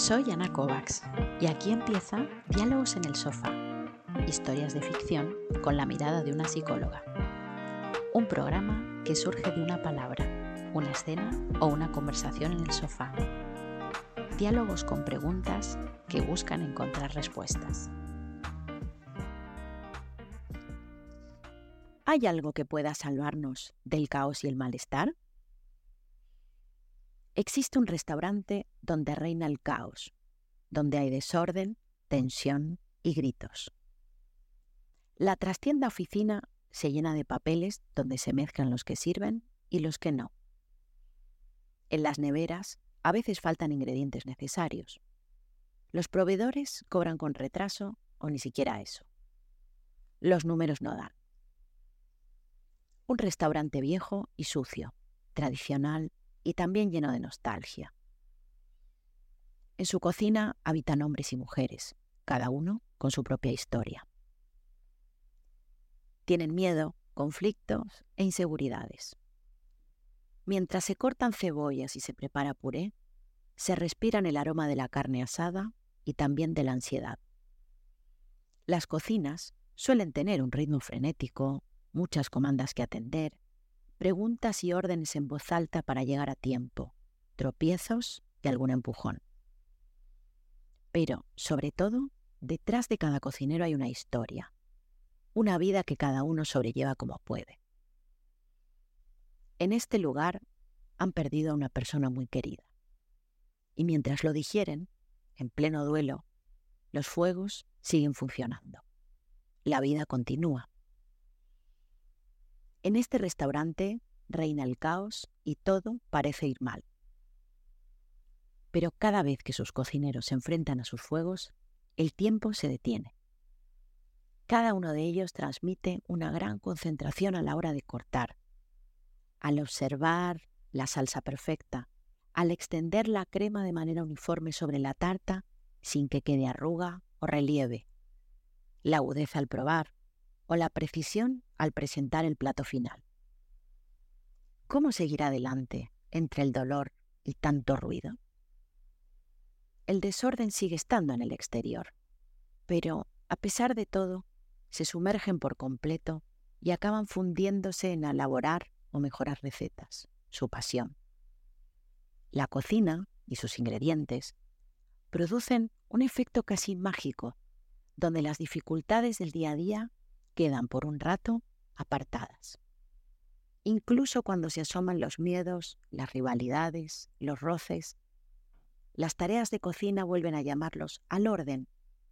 Soy Ana Kovacs y aquí empieza Diálogos en el Sofá, historias de ficción con la mirada de una psicóloga. Un programa que surge de una palabra, una escena o una conversación en el sofá. Diálogos con preguntas que buscan encontrar respuestas. ¿Hay algo que pueda salvarnos del caos y el malestar? Existe un restaurante donde reina el caos, donde hay desorden, tensión y gritos. La trastienda oficina se llena de papeles donde se mezclan los que sirven y los que no. En las neveras a veces faltan ingredientes necesarios. Los proveedores cobran con retraso o ni siquiera eso. Los números no dan. Un restaurante viejo y sucio, tradicional y también lleno de nostalgia. En su cocina habitan hombres y mujeres, cada uno con su propia historia. Tienen miedo, conflictos e inseguridades. Mientras se cortan cebollas y se prepara puré, se respiran el aroma de la carne asada y también de la ansiedad. Las cocinas suelen tener un ritmo frenético, muchas comandas que atender, preguntas y órdenes en voz alta para llegar a tiempo, tropiezos y algún empujón. Pero, sobre todo, detrás de cada cocinero hay una historia, una vida que cada uno sobrelleva como puede. En este lugar han perdido a una persona muy querida. Y mientras lo digieren, en pleno duelo, los fuegos siguen funcionando. La vida continúa. En este restaurante reina el caos y todo parece ir mal. Pero cada vez que sus cocineros se enfrentan a sus fuegos, el tiempo se detiene. Cada uno de ellos transmite una gran concentración a la hora de cortar, al observar la salsa perfecta, al extender la crema de manera uniforme sobre la tarta sin que quede arruga o relieve, la agudeza al probar o la precisión al presentar el plato final. ¿Cómo seguir adelante entre el dolor y tanto ruido? El desorden sigue estando en el exterior, pero, a pesar de todo, se sumergen por completo y acaban fundiéndose en elaborar o mejorar recetas, su pasión. La cocina y sus ingredientes producen un efecto casi mágico, donde las dificultades del día a día quedan por un rato apartadas. Incluso cuando se asoman los miedos, las rivalidades, los roces, las tareas de cocina vuelven a llamarlos al orden,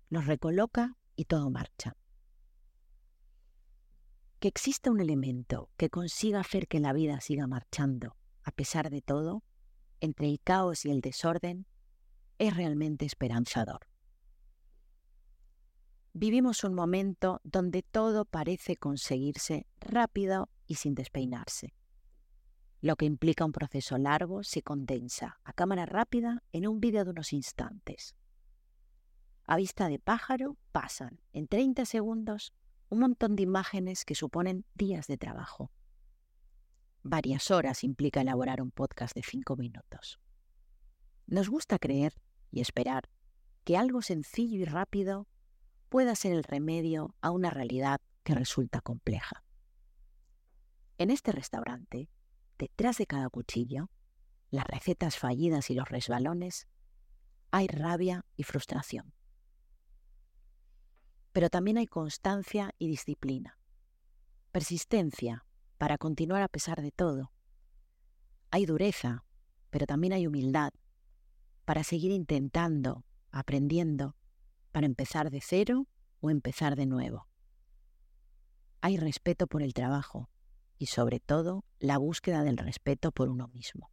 los recoloca y todo marcha. Que exista un elemento que consiga hacer que la vida siga marchando, a pesar de todo, entre el caos y el desorden, es realmente esperanzador. Vivimos un momento donde todo parece conseguirse rápido y sin despeinarse. Lo que implica un proceso largo se condensa a cámara rápida en un vídeo de unos instantes. A vista de pájaro pasan en 30 segundos un montón de imágenes que suponen días de trabajo. Varias horas implica elaborar un podcast de 5 minutos. Nos gusta creer y esperar que algo sencillo y rápido pueda ser el remedio a una realidad que resulta compleja. En este restaurante, detrás de cada cuchillo, las recetas fallidas y los resbalones, hay rabia y frustración. Pero también hay constancia y disciplina, persistencia para continuar a pesar de todo. Hay dureza, pero también hay humildad para seguir intentando, aprendiendo, para empezar de cero o empezar de nuevo. Hay respeto por el trabajo y sobre todo la búsqueda del respeto por uno mismo.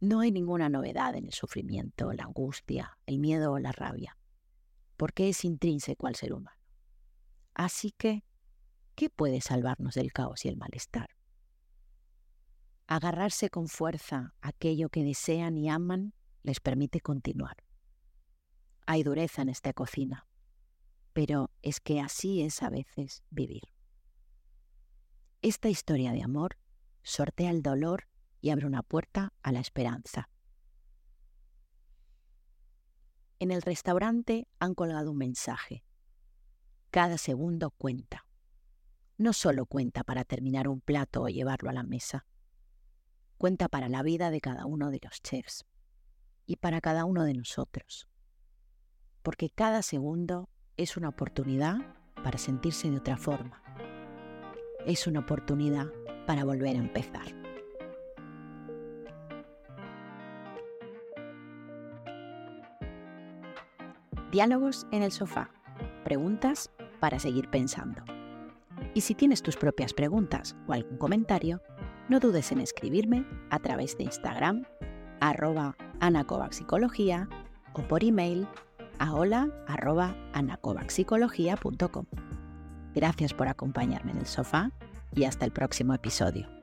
No hay ninguna novedad en el sufrimiento, la angustia, el miedo o la rabia, porque es intrínseco al ser humano. Así que, ¿qué puede salvarnos del caos y el malestar? Agarrarse con fuerza a aquello que desean y aman les permite continuar. Hay dureza en esta cocina, pero es que así es a veces vivir. Esta historia de amor sortea el dolor y abre una puerta a la esperanza. En el restaurante han colgado un mensaje. Cada segundo cuenta. No solo cuenta para terminar un plato o llevarlo a la mesa. Cuenta para la vida de cada uno de los chefs y para cada uno de nosotros. Porque cada segundo es una oportunidad para sentirse de otra forma. Es una oportunidad para volver a empezar. Diálogos en el sofá. Preguntas para seguir pensando. Y si tienes tus propias preguntas o algún comentario, no dudes en escribirme a través de Instagram, arroba anacovaxicología o por email a hola arroba Gracias por acompañarme en el sofá y hasta el próximo episodio.